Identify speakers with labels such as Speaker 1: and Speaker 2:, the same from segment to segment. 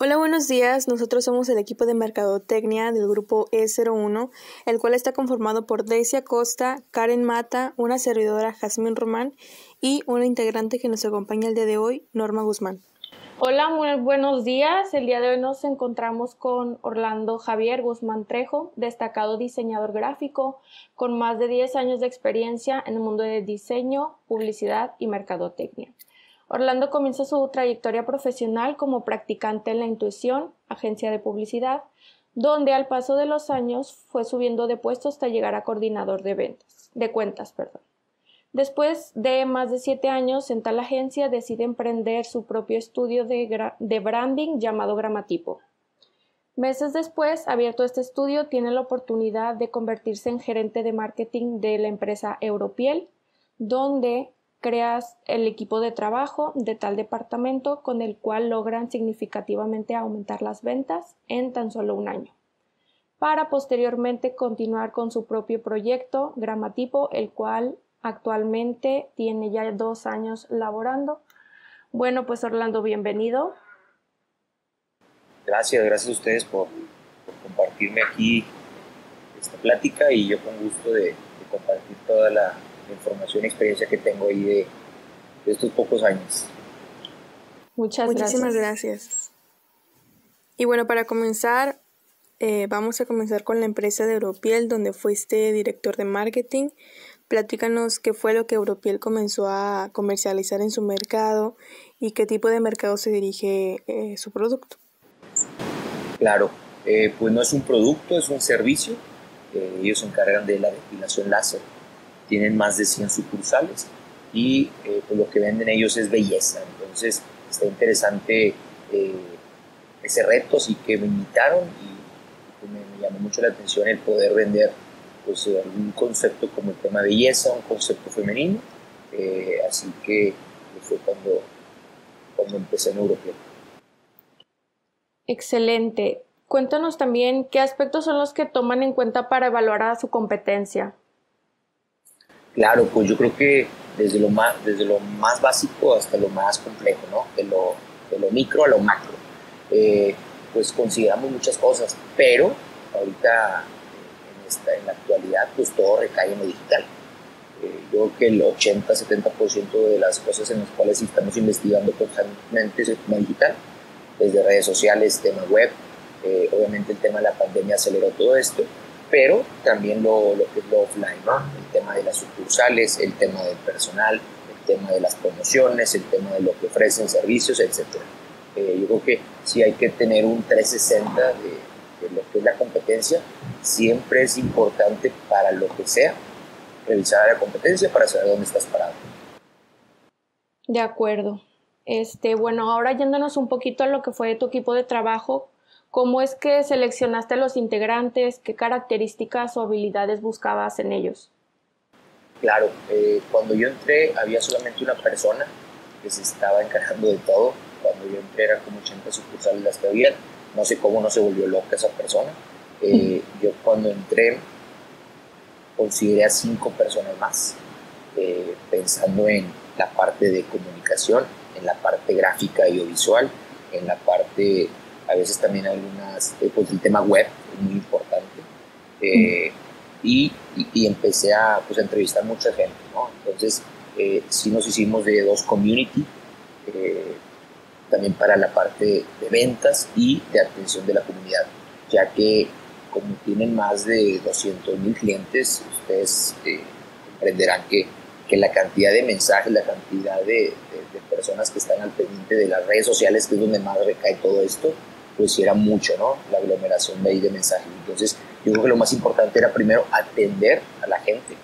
Speaker 1: Hola, buenos días. Nosotros somos el equipo de Mercadotecnia del grupo E01, el cual está conformado por Daisy Acosta, Karen Mata, una servidora Jazmín Román y una integrante que nos acompaña el día de hoy, Norma Guzmán.
Speaker 2: Hola, muy buenos días. El día de hoy nos encontramos con Orlando Javier Guzmán Trejo, destacado diseñador gráfico con más de 10 años de experiencia en el mundo de diseño, publicidad y mercadotecnia. Orlando comienza su trayectoria profesional como practicante en la Intuición, agencia de publicidad, donde al paso de los años fue subiendo de puesto hasta llegar a coordinador de ventas, de cuentas, perdón. Después de más de siete años en tal agencia, decide emprender su propio estudio de, de branding llamado Gramatipo. Meses después, abierto este estudio, tiene la oportunidad de convertirse en gerente de marketing de la empresa Europiel, donde creas el equipo de trabajo de tal departamento con el cual logran significativamente aumentar las ventas en tan solo un año, para posteriormente continuar con su propio proyecto Gramatipo, el cual actualmente tiene ya dos años laborando. Bueno, pues Orlando, bienvenido.
Speaker 3: Gracias, gracias a ustedes por, compartirme aquí esta plática y yo con gusto de compartir toda la, información y experiencia que tengo ahí de, estos pocos años.
Speaker 1: Muchas Muchísimas gracias. Y bueno, para comenzar, eh, vamos a comenzar con la empresa de Europiel, donde fuiste director de marketing. Platícanos qué fue lo que Europiel comenzó a comercializar en su mercado y qué tipo de mercado se dirige eh, su producto.
Speaker 3: Claro, eh, pues no es un producto, es un servicio. ellos se encargan de la depilación láser tienen más de 100 sucursales y eh, pues lo que venden ellos es belleza. Entonces está interesante eh, ese reto, así que me invitaron y, pues, me, llamó mucho la atención el poder vender pues, un concepto como el tema belleza, un concepto femenino. Eh, así que fue cuando, cuando empecé en Europea.
Speaker 2: Excelente. Cuéntanos también qué aspectos son los que toman en cuenta para evaluar a su competencia.
Speaker 3: Claro, pues yo creo que desde lo más, desde lo más básico hasta lo más complejo, ¿no? De lo, de lo micro a lo macro. Eh, pues consideramos muchas cosas, pero ahorita en, la actualidad pues todo recae en lo digital. Eh, yo creo que el 80-70% de las cosas en las cuales estamos investigando constantemente es el tema digital, desde redes sociales, tema web, eh, obviamente el tema de la pandemia aceleró todo esto, pero también lo, lo que es lo offline, ¿no? el tema de las sucursales, el tema del personal, el tema de las promociones, el tema de lo que ofrecen servicios, etc. Eh, yo creo que si hay que tener un 360 de, de lo que es la competencia. Siempre es importante para lo que sea revisar la competencia para saber dónde estás parado.
Speaker 2: De acuerdo. Este, bueno, ahora yéndonos un poquito a lo que fue tu equipo de trabajo, ¿Cómo es que seleccionaste a los integrantes? ¿Qué características o habilidades buscabas en ellos?
Speaker 3: Claro, eh, cuando yo entré había solamente una persona que se estaba encargando de todo. Cuando yo entré eran como 80 sucursales las que había. No sé cómo no se volvió loca esa persona. Eh, yo cuando entré consideré a cinco personas más, eh, pensando en la parte de comunicación, en la parte gráfica y audiovisual, en la parte a veces también algunas, eh, pues el tema web es muy importante. Eh, y, y, empecé a, pues, a entrevistar mucha gente, ¿no? Entonces, eh, sí nos hicimos de dos community, también para la parte de ventas y de atención de la comunidad, ya que como tienen más de 200 mil clientes, ustedes comprenderán que, que, la cantidad de mensajes, la cantidad de, de, personas que están al pendiente de las redes sociales, que es donde más recae todo esto, pues era mucho, ¿no? La aglomeración de ahí de mensajes. Entonces, yo creo que lo más importante era primero atender a la gente,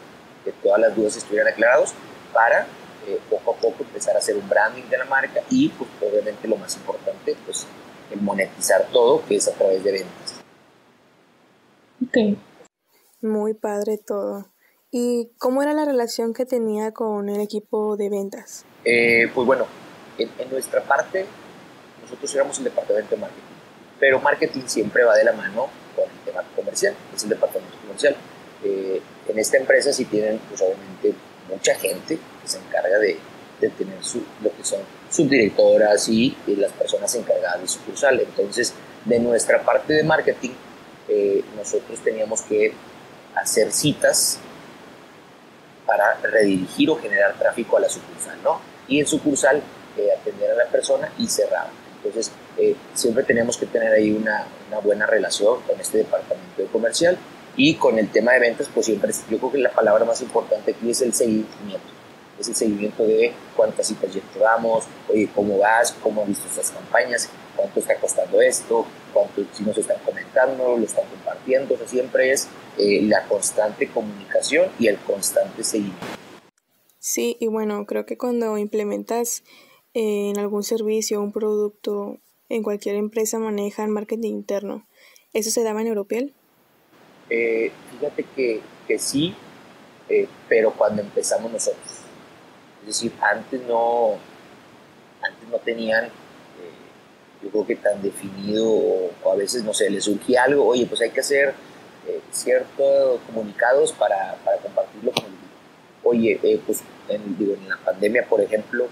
Speaker 3: que todas las dudas estuvieran aclaradas para eh, poco a poco empezar a hacer un branding de la marca y, pues, obviamente, lo más importante, pues, el monetizar todo, que es a través de ventas.
Speaker 1: Ok. Muy padre todo. ¿Y cómo era la relación que tenía con el equipo de ventas?
Speaker 3: Eh, pues bueno, en, en nuestra parte, nosotros éramos el departamento de marketing pero marketing siempre va de la mano con el tema comercial, es el departamento comercial. Eh, en esta empresa sí tienen, pues obviamente, mucha gente que se encarga de, tener su, lo que son subdirectoras y, las personas encargadas de sucursal. Entonces, de nuestra parte de marketing, eh, nosotros teníamos que hacer citas para redirigir o generar tráfico a la sucursal, ¿no? Y en sucursal eh, atender a la persona y cerrar. Entonces, eh, siempre tenemos que tener ahí una, una, buena relación con este departamento de comercial y con el tema de ventas, pues siempre, yo creo que la palabra más importante aquí es el seguimiento es el seguimiento de cuántas citas llevamos, oye, cómo vas, cómo has visto estas campañas, cuánto está costando esto, cuánto si nos están comentando, lo están compartiendo, o siempre es eh, la constante comunicación y el constante seguimiento.
Speaker 1: Sí, y bueno, creo que cuando implementas en algún servicio, un producto, en cualquier empresa manejan marketing interno, ¿eso se daba en Europiel?
Speaker 3: Eh, fíjate que, que sí, pero cuando empezamos nosotros. Es decir, antes no, antes no tenían, eh, yo creo que tan definido, o, a veces, no sé, les surgía algo, oye, pues hay que hacer eh, ciertos comunicados para, para, compartirlo con el Oye, eh, pues digo, en, la pandemia, por ejemplo,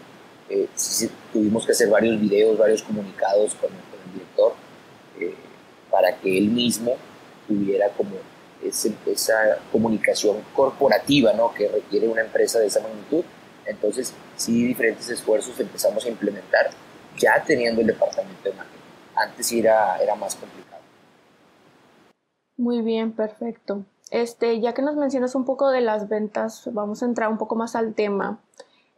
Speaker 3: tuvimos que hacer varios videos, varios comunicados con, el director para que él mismo tuviera como esa comunicación corporativa ¿no? que requiere una empresa de esa magnitud entonces, sí, diferentes esfuerzos empezamos a implementar ya teniendo el departamento de marketing. Antes era, era más complicado.
Speaker 2: Muy bien, perfecto. Este, ya que nos mencionas un poco de las ventas, vamos a entrar un poco más al tema.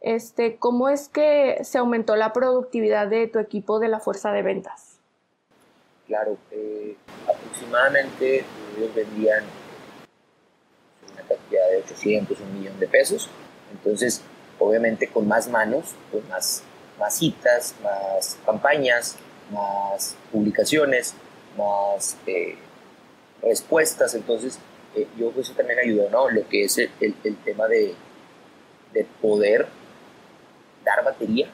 Speaker 2: Este, ¿Cómo es que se aumentó la productividad de tu equipo de la fuerza de ventas?
Speaker 3: Claro, eh, aproximadamente ellos vendían una cantidad de 800, un millón de pesos. Entonces, obviamente con más manos, con más, más citas, más campañas, más publicaciones, más eh, respuestas. Entonces, eh, yo creo que eso también ayudó, ¿no? Lo que es el, el, tema de, de, poder dar batería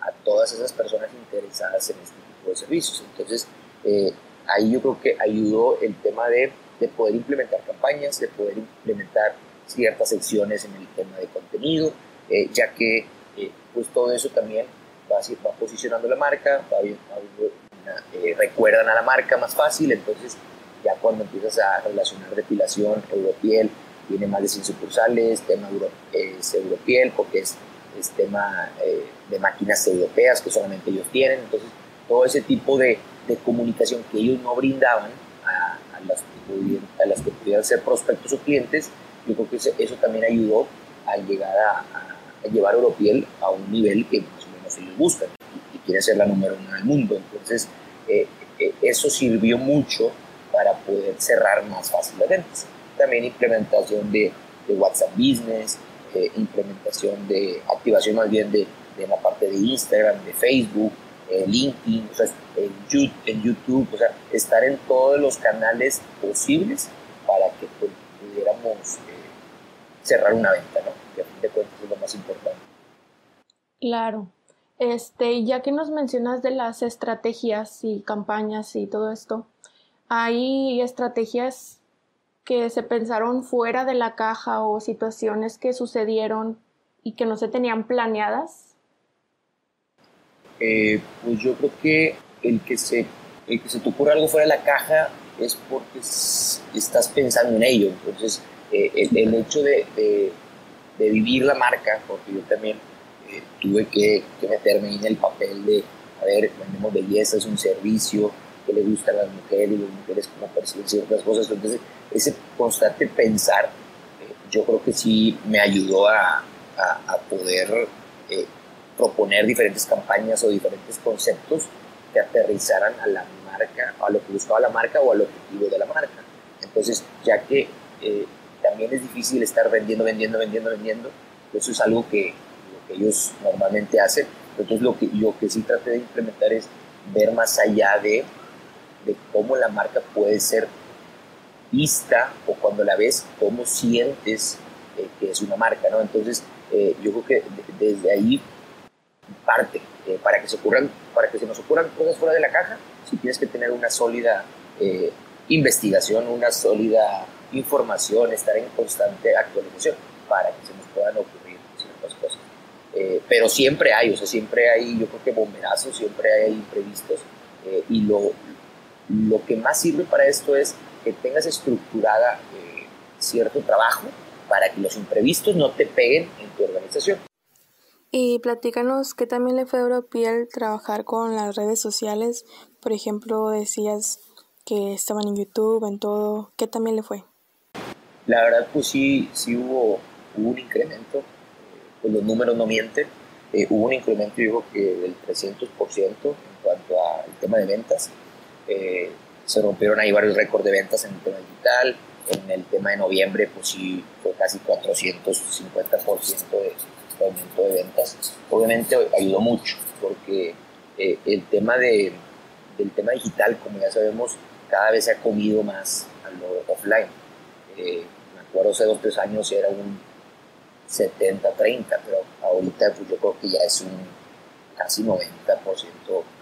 Speaker 3: a todas esas personas interesadas en este tipo de servicios. Entonces, eh, ahí yo creo que ayudó el tema de, de poder implementar campañas, de poder implementar ciertas secciones en el tema de contenido, eh, ya que eh, pues todo eso también va, va posicionando la marca, va, eh, recuerdan a la marca más fácil, entonces ya cuando empiezas a relacionar depilación, Europiel, tiene más de 100 sucursales, tema Euro, es Europiel porque es, es tema de máquinas europeas que solamente ellos tienen, entonces todo ese tipo de, de comunicación que ellos no brindaban a, a, las, a, las, que pudieran ser prospectos o clientes, yo creo que eso, eso también ayudó a llegar a llevar Europiel a un nivel que más o menos ellos buscan y, quiere ser la número uno del mundo. Entonces, eh, eh, eso sirvió mucho para poder cerrar más fácil las ventas. También implementación de, de WhatsApp Business, eh, implementación de activación más bien de, de, la parte de Instagram, de Facebook, LinkedIn, o sea, en, YouTube, o sea, estar en todos los canales posibles para que pues, pudiéramos cerrar una venta, ¿no? Que a fin de cuentas es lo más importante.
Speaker 2: Claro. Este, ya que nos mencionas de las estrategias y campañas y todo esto, ¿hay estrategias que se pensaron fuera de la caja o situaciones que sucedieron y que no se tenían planeadas?
Speaker 3: Eh, pues yo creo que el que se el que se te ocurra algo fuera de la caja es porque estás pensando en ello. Entonces, eh, el, hecho de, de, vivir la marca, porque yo también eh, tuve que, meterme en el papel de, a ver, vendemos belleza, es un servicio que le gusta a las mujeres, y las mujeres como perciben ciertas cosas. Entonces, ese constante pensar, eh, yo creo que sí me ayudó a, a, poder proponer diferentes campañas o diferentes conceptos que aterrizaran a la marca, a lo que buscaba la marca o al objetivo de la marca. Entonces, ya que también es difícil estar vendiendo, vendiendo, vendiendo, vendiendo. Eso es algo que, ellos normalmente hacen. Entonces lo que yo que sí traté de implementar es ver más allá de, de cómo la marca puede ser vista o cuando la ves, cómo sientes eh, que es una marca, ¿no? Entonces eh, yo creo que desde ahí parte. Eh, para, que se ocurran, para que se nos ocurran cosas fuera de la caja, si tienes que tener una sólida investigación, una sólida información, estar en constante actualización para que se nos puedan ocurrir ciertas cosas. eh, pero siempre hay, o sea, siempre hay, yo creo que bomberazos, siempre hay imprevistos, eh, y lo, lo que más sirve para esto es que tengas estructurada eh, cierto trabajo para que los imprevistos no te peguen en tu organización.
Speaker 1: Y platícanos qué también le fue a Europiel trabajar con las redes sociales. Por ejemplo, decías que estaban en YouTube, en todo. ¿Qué también le fue?
Speaker 3: La verdad, pues sí, sí hubo, un incremento. pues los números no mienten. Eh, hubo un incremento, digo, que del 300% en cuanto al tema de ventas. Eh, se rompieron ahí varios récords de ventas en el tema digital. En el tema de noviembre, pues sí, fue casi 450% de aumento de ventas. Obviamente ayudó mucho, porque eh, el tema de, del tema digital, como ya sabemos, cada vez se ha comido más a lo offline. Eh, me acuerdo hace dos o tres años era un 70-30, pero ahorita pues yo creo que ya es un casi 90%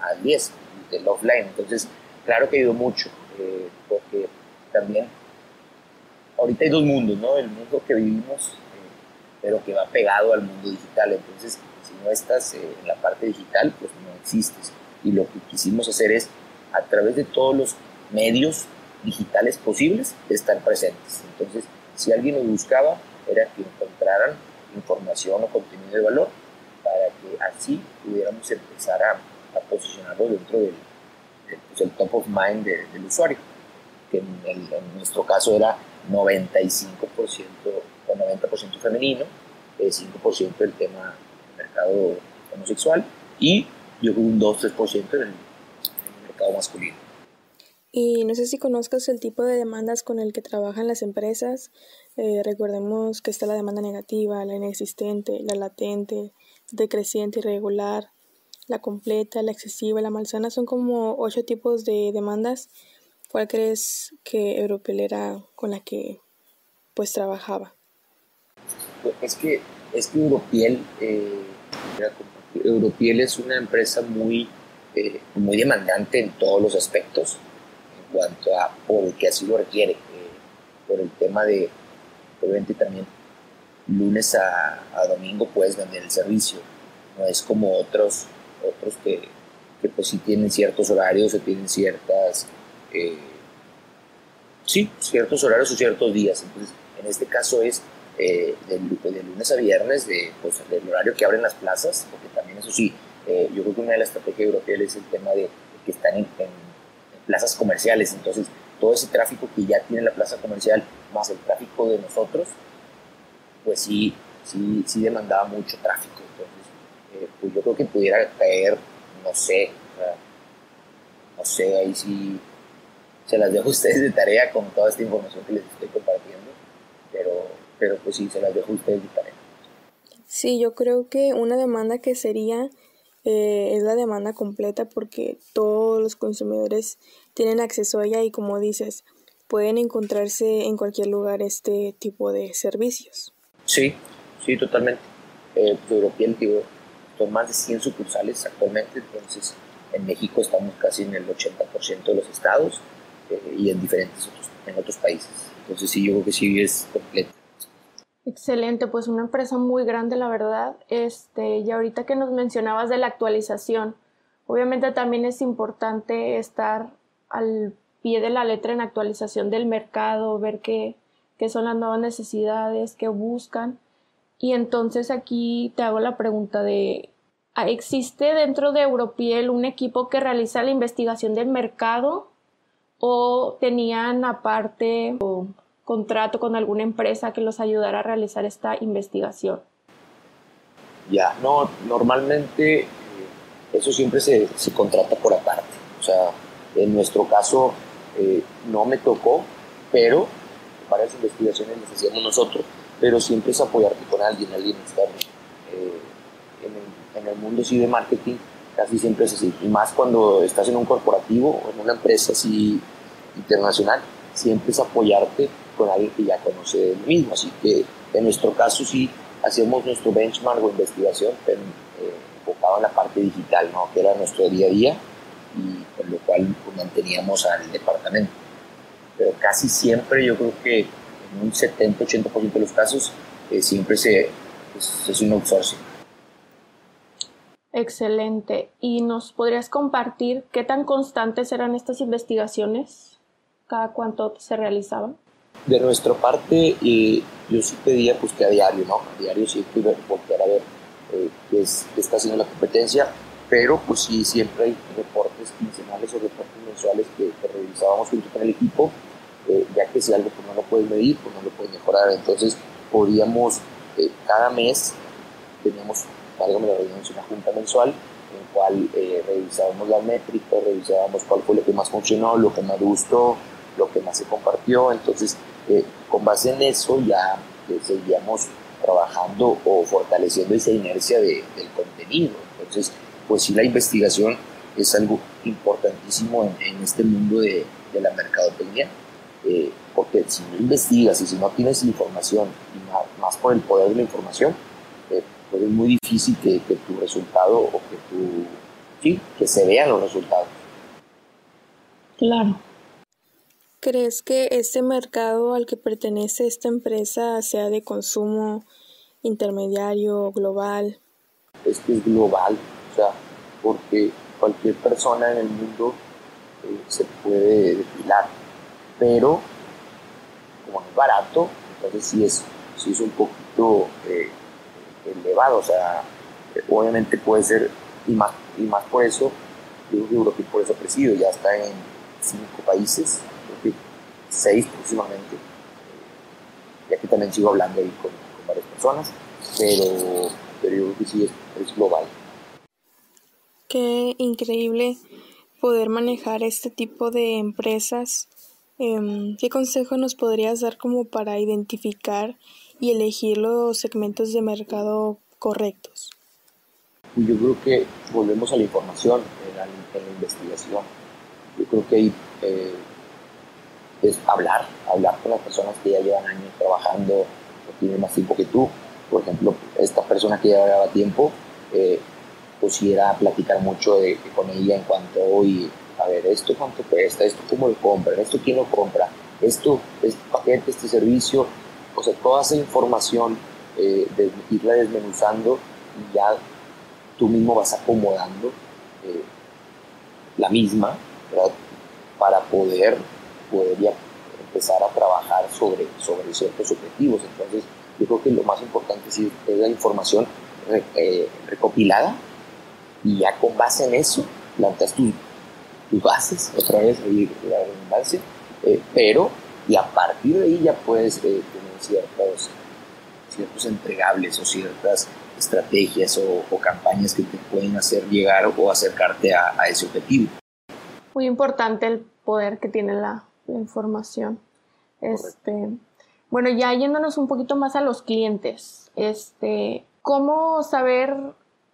Speaker 3: al 10 del offline. Entonces, claro que ayudó mucho, eh, porque también ahorita hay dos mundos, ¿no? El mundo que vivimos pero que va pegado al mundo digital. Entonces, si no estás eh, en la parte digital, pues no existes. Y lo que quisimos hacer es, a través de todos los medios digitales posibles, estar presentes. Entonces, si alguien nos buscaba, era que encontraran información o contenido de valor para que así pudiéramos empezar a, a posicionarlo dentro del, pues, top of mind del usuario, que en, en nuestro caso era 95% con 90% femenino, 5% del tema del mercado homosexual y yo creo un 2-3% en el mercado masculino.
Speaker 1: Y no sé si conozcas el tipo de demandas con el que trabajan las empresas. Eh, recordemos que está la demanda negativa, la inexistente, la latente, decreciente, irregular, la completa, la excesiva, la malsana. Son como ocho tipos de demandas. ¿Cuál crees que Europel era con la que pues trabajaba?
Speaker 3: es que, es que Europiel, eh, Europiel es una empresa muy, eh, muy demandante en todos los aspectos, en cuanto a, porque así lo requiere, eh, por el tema de, obviamente también, lunes a, domingo puedes vender el servicio, no es como otros, otros que, pues sí tienen ciertos horarios o tienen ciertas, sí, ciertos horarios o ciertos días, entonces en este caso es eh, de, lunes a viernes, de, pues, del horario que abren las plazas, porque también eso sí, eh, yo creo que una de las estrategias europeas es el tema de, que están en, plazas comerciales, entonces todo ese tráfico que ya tiene la plaza comercial, más el tráfico de nosotros, pues sí, sí, sí demandaba mucho tráfico, entonces eh, pues yo creo que pudiera caer, no sé, no sé, ahí sí se las dejo a ustedes de tarea con toda esta información que les estoy compartiendo, pero pero pues sí, se las dejo a ustedes de
Speaker 1: Sí, yo creo que una demanda que sería eh, es la demanda completa porque todos los consumidores tienen acceso a ella y como dices, pueden encontrarse en cualquier lugar este tipo de servicios.
Speaker 3: Sí, sí, totalmente. Eh, pues, European, digo, son más de 100 sucursales actualmente, entonces en México estamos casi en el 80% de los estados eh, y en diferentes otros, en otros países. Entonces sí, yo creo que sí es completo.
Speaker 2: Excelente, pues una empresa muy grande, la verdad. Este, y ahorita que nos mencionabas de la actualización, obviamente también es importante estar al pie de la letra en actualización del mercado, ver qué, qué son las nuevas necesidades, qué buscan. Y entonces aquí te hago la pregunta de, ¿existe dentro de Europiel un equipo que realiza la investigación del mercado o tenían aparte contrato con alguna empresa que los ayudara a realizar esta investigación?
Speaker 3: Ya, no, normalmente eh, eso siempre se, se contrata por aparte. O sea, en nuestro caso eh, no me tocó, pero varias investigaciones las hacíamos nosotros, pero siempre es apoyarte con alguien, alguien externo. Eh, en, el, en, mundo sí de marketing casi siempre es así, y más cuando estás en un corporativo o en una empresa así internacional, siempre es apoyarte con alguien que ya conoce el mismo. Así que en nuestro caso sí hacíamos nuestro benchmark o investigación, eh, enfocado en la parte digital, ¿no? que era nuestro día a día y con lo cual manteníamos al departamento. Pero casi siempre yo creo que en un 70-80% de los casos eh, siempre se, pues, es un outsourcing.
Speaker 2: Excelente. ¿Y nos podrías compartir qué tan constantes eran estas investigaciones? ¿Cada cuánto se realizaban?
Speaker 3: De nuestra parte, yo sí pedía pues, que a diario, ¿no? A diario sí que voltear a ver eh, qué, es, qué está haciendo la competencia, pero pues sí, siempre hay reportes quincenales o reportes mensuales que, revisábamos junto con el equipo, eh, ya que si algo pues, no lo puedes medir, pues no lo puedes mejorar. Entonces, podíamos, eh, cada mes, teníamos, válgame la una junta mensual, en cual eh, revisábamos la métrica, revisábamos cuál fue lo que más funcionó, lo que más gustó, lo que más se compartió. Entonces, con base en eso ya seguíamos trabajando o fortaleciendo esa inercia del contenido. Entonces, pues sí, la investigación es algo importantísimo en, este mundo de, la mercadotecnia, eh, porque si no investigas y si no tienes información, y más, por el poder de la información, eh, pues es muy difícil que, tu resultado o que tu, sí, que se vean los resultados.
Speaker 2: Claro.
Speaker 1: ¿Crees que este mercado al que pertenece esta empresa sea de consumo intermediario, global?
Speaker 3: Es que es global, o sea, porque cualquier persona en el mundo eh, se puede depilar, pero como es barato, entonces sí es, sí es un poquito eh, elevado, o sea, obviamente puede ser, y más, y más por eso, creo que por eso presido, ya está en cinco países, creo que seis próximamente, ya que también sigo hablando ahí con, varias personas, pero, pero yo creo que sí es global.
Speaker 1: Qué increíble poder manejar este tipo de empresas. Em, ¿Qué consejo nos podrías dar como para identificar y elegir los segmentos de mercado correctos?
Speaker 3: Yo creo que volvemos a la información, en la, investigación. Yo creo que eh, es hablar, hablar con las personas que ya llevan años trabajando o tienen más tiempo que tú. Por ejemplo, esta persona que ya llevaba tiempo, eh, pusiera a platicar mucho con ella en cuanto hoy, a ver, esto cuánto cuesta, esto cómo lo compran, esto quién lo compra, esto, este paquete, este servicio, o sea, toda esa información, eh, de irla desmenuzando y ya tú mismo vas acomodando eh, la misma, Para poder, poder ya empezar a trabajar sobre, sobre ciertos objetivos. Entonces, yo creo que lo más importante es, es la información eh, recopilada y ya con base en eso plantas tus, bases, otra vez ahí la redundancia, eh, pero y a partir de ahí ya puedes eh, tener ciertos, ciertos entregables o ciertas estrategias o, campañas que te pueden hacer llegar o acercarte a, ese objetivo.
Speaker 2: Muy importante el poder que tiene la, información. Este, bueno, ya yéndonos un poquito más a los clientes, este, ¿cómo saber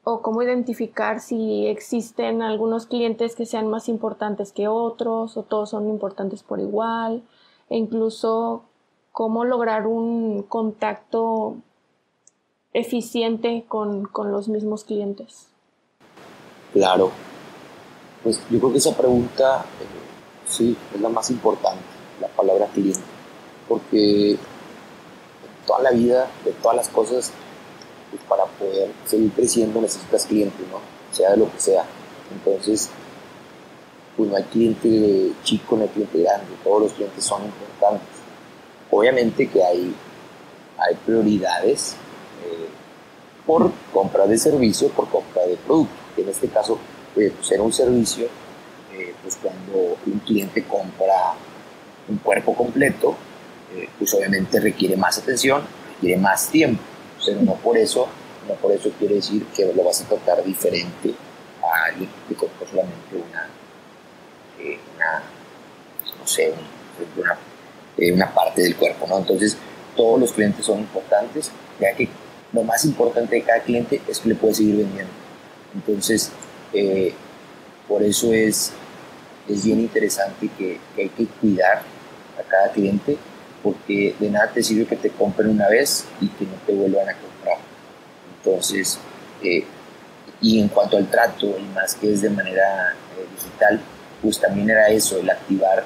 Speaker 2: o cómo identificar si existen algunos clientes que sean más importantes que otros o todos son importantes por igual e incluso cómo lograr un contacto eficiente con, los mismos clientes.
Speaker 3: Claro, pues yo creo que esa pregunta eh, sí es la más importante, la palabra cliente, porque toda la vida, de todas las cosas, pues para poder seguir creciendo necesitas clientes, ¿no? Sea de lo que sea. Entonces, pues no hay cliente chico, no hay cliente grande, todos los clientes son importantes. Obviamente que hay, hay prioridades eh, por compra de servicio, por compra de producto. En este caso, puede pues ser un servicio, eh, pues cuando un cliente compra un cuerpo completo, eh, pues obviamente requiere más atención, requiere más tiempo no por eso, no por eso quiere decir que lo vas a tratar diferente a alguien que compra solamente una, eh, una no sé, una, eh, una, parte del cuerpo, ¿no? Entonces, todos los clientes son importantes, ya que lo más importante de cada cliente es que le puedes seguir vendiendo. Entonces, eh, por eso es, es bien interesante que hay que cuidar a cada cliente porque de nada te sirve que te compren una vez y que no te vuelvan a comprar. Entonces, eh, y en cuanto al trato, y más que es de manera eh, digital, pues también era eso, el activar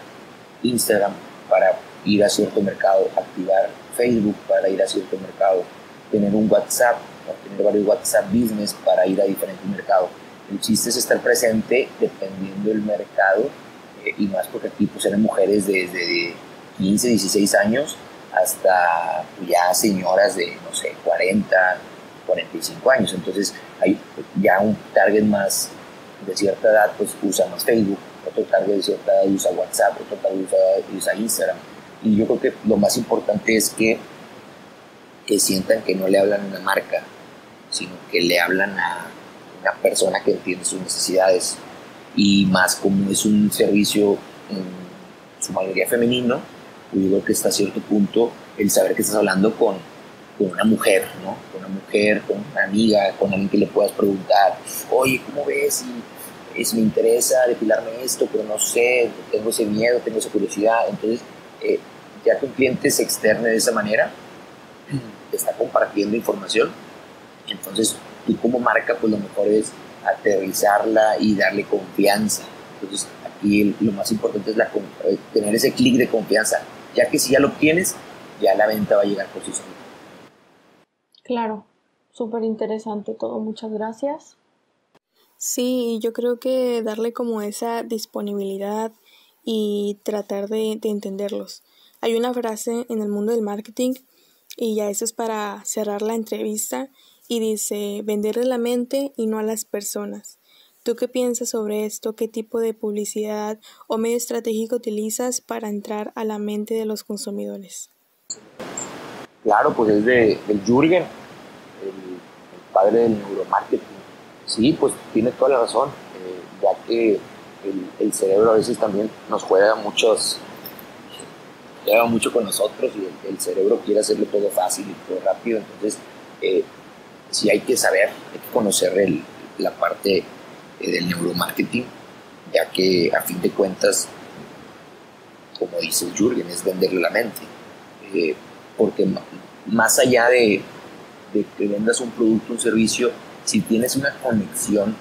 Speaker 3: Instagram para ir a cierto mercado, activar Facebook para ir a cierto mercado, tener un WhatsApp tener varios WhatsApp Business para ir a diferentes mercados. El chiste es estar presente dependiendo del mercado eh, y más porque aquí pues eran mujeres desde 15, 16 años hasta ya señoras de, no sé, 40, 45 años. Entonces hay ya un target más de cierta edad, pues usa más Facebook, otro target de cierta edad usa WhatsApp, otro target usa, usa Instagram. Y yo creo que lo más importante es que, que sientan que no le hablan a una marca, sino que le hablan a una persona que entiende sus necesidades. Y más como es un servicio en su mayoría femenino, yo creo que hasta cierto punto el saber que estás hablando con, con una mujer, ¿no? Con una mujer, con una amiga, con alguien que le puedas preguntar, oye, ¿cómo ves? Y, si me interesa depilarme esto, pero no sé, tengo ese miedo, tengo esa curiosidad. Entonces, eh, ya que un cliente se externe de esa manera, te está compartiendo información, entonces tú como marca, pues lo mejor es aterrizarla y darle confianza. Entonces, aquí lo más importante es la, eh, tener ese clic de confianza, ya que si ya lo obtienes, ya la venta va a llegar por sí sola.
Speaker 2: Claro, súper interesante todo, muchas gracias.
Speaker 1: Sí, yo creo que darle como esa disponibilidad y tratar de, de entenderlos. Hay una frase en el mundo del marketing y ya eso es para cerrar la entrevista y dice venderle la mente y no a las personas. ¿Tú qué piensas sobre esto? ¿Qué tipo de publicidad o medio estratégico utilizas para entrar a la mente de los consumidores?
Speaker 3: Claro, pues es de, del Jürgen, el, padre del neuromarketing. Sí, pues tiene toda la razón, eh, ya que el, cerebro a veces también nos juega muchos, juega mucho con nosotros y el, cerebro quiere hacerlo todo fácil y todo rápido. Entonces, eh, sí hay que saber, hay que conocer el, la parte del neuromarketing, ya que a fin de cuentas, como dice Jürgen, es venderle la mente. Eh, porque más allá de, que vendas un producto, un servicio, si tienes una conexión,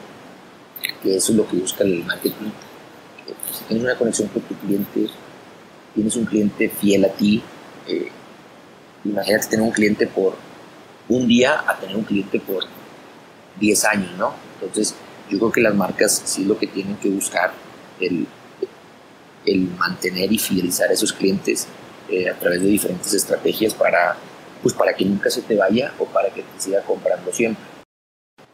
Speaker 3: que eso es lo que busca el marketing, eh, si tienes una conexión con tu cliente, tienes un cliente fiel a ti, imagínate tener un cliente por un día a tener un cliente por 10 años, ¿no? Entonces, yo creo que las marcas sí lo que tienen que buscar, el, el mantener y fidelizar a esos clientes eh, a través de diferentes estrategias para, pues para que nunca se te vaya o para que te siga comprando siempre.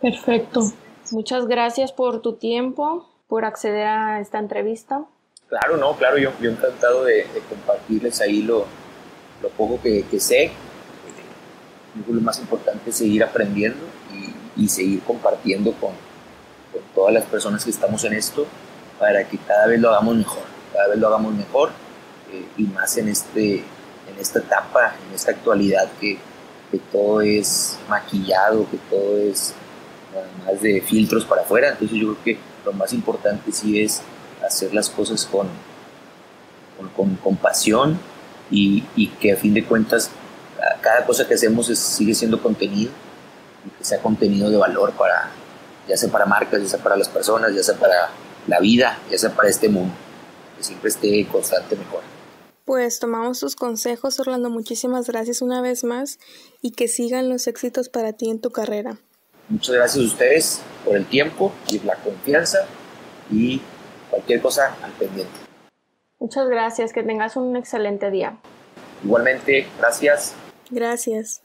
Speaker 2: Perfecto. Muchas gracias por tu tiempo, por acceder a esta entrevista.
Speaker 3: Claro, no, claro, yo, yo encantado de, compartirles ahí lo, lo poco que, que sé. lo más importante es seguir aprendiendo y, y seguir compartiendo con, con todas las personas que estamos en esto para que cada vez lo hagamos mejor, cada vez lo hagamos mejor eh, y más en, este, en esta etapa, en esta actualidad que, que todo es maquillado, que todo es más de filtros para afuera. Entonces yo creo que lo más importante sí es hacer las cosas con, con, con, pasión y, y, que a fin de cuentas cada cosa que hacemos sigue siendo contenido y que sea contenido de valor para, ya sea para marcas, ya sea para las personas, ya sea para la vida, ya sea para este mundo, que siempre esté constante mejor.
Speaker 1: Pues tomamos tus consejos, Orlando. Muchísimas gracias una vez más y que sigan los éxitos para ti en tu carrera.
Speaker 3: Muchas gracias a ustedes por el tiempo y la confianza y cualquier cosa al pendiente.
Speaker 2: Muchas gracias, que tengas un excelente día.
Speaker 3: Igualmente, gracias.
Speaker 1: Gracias.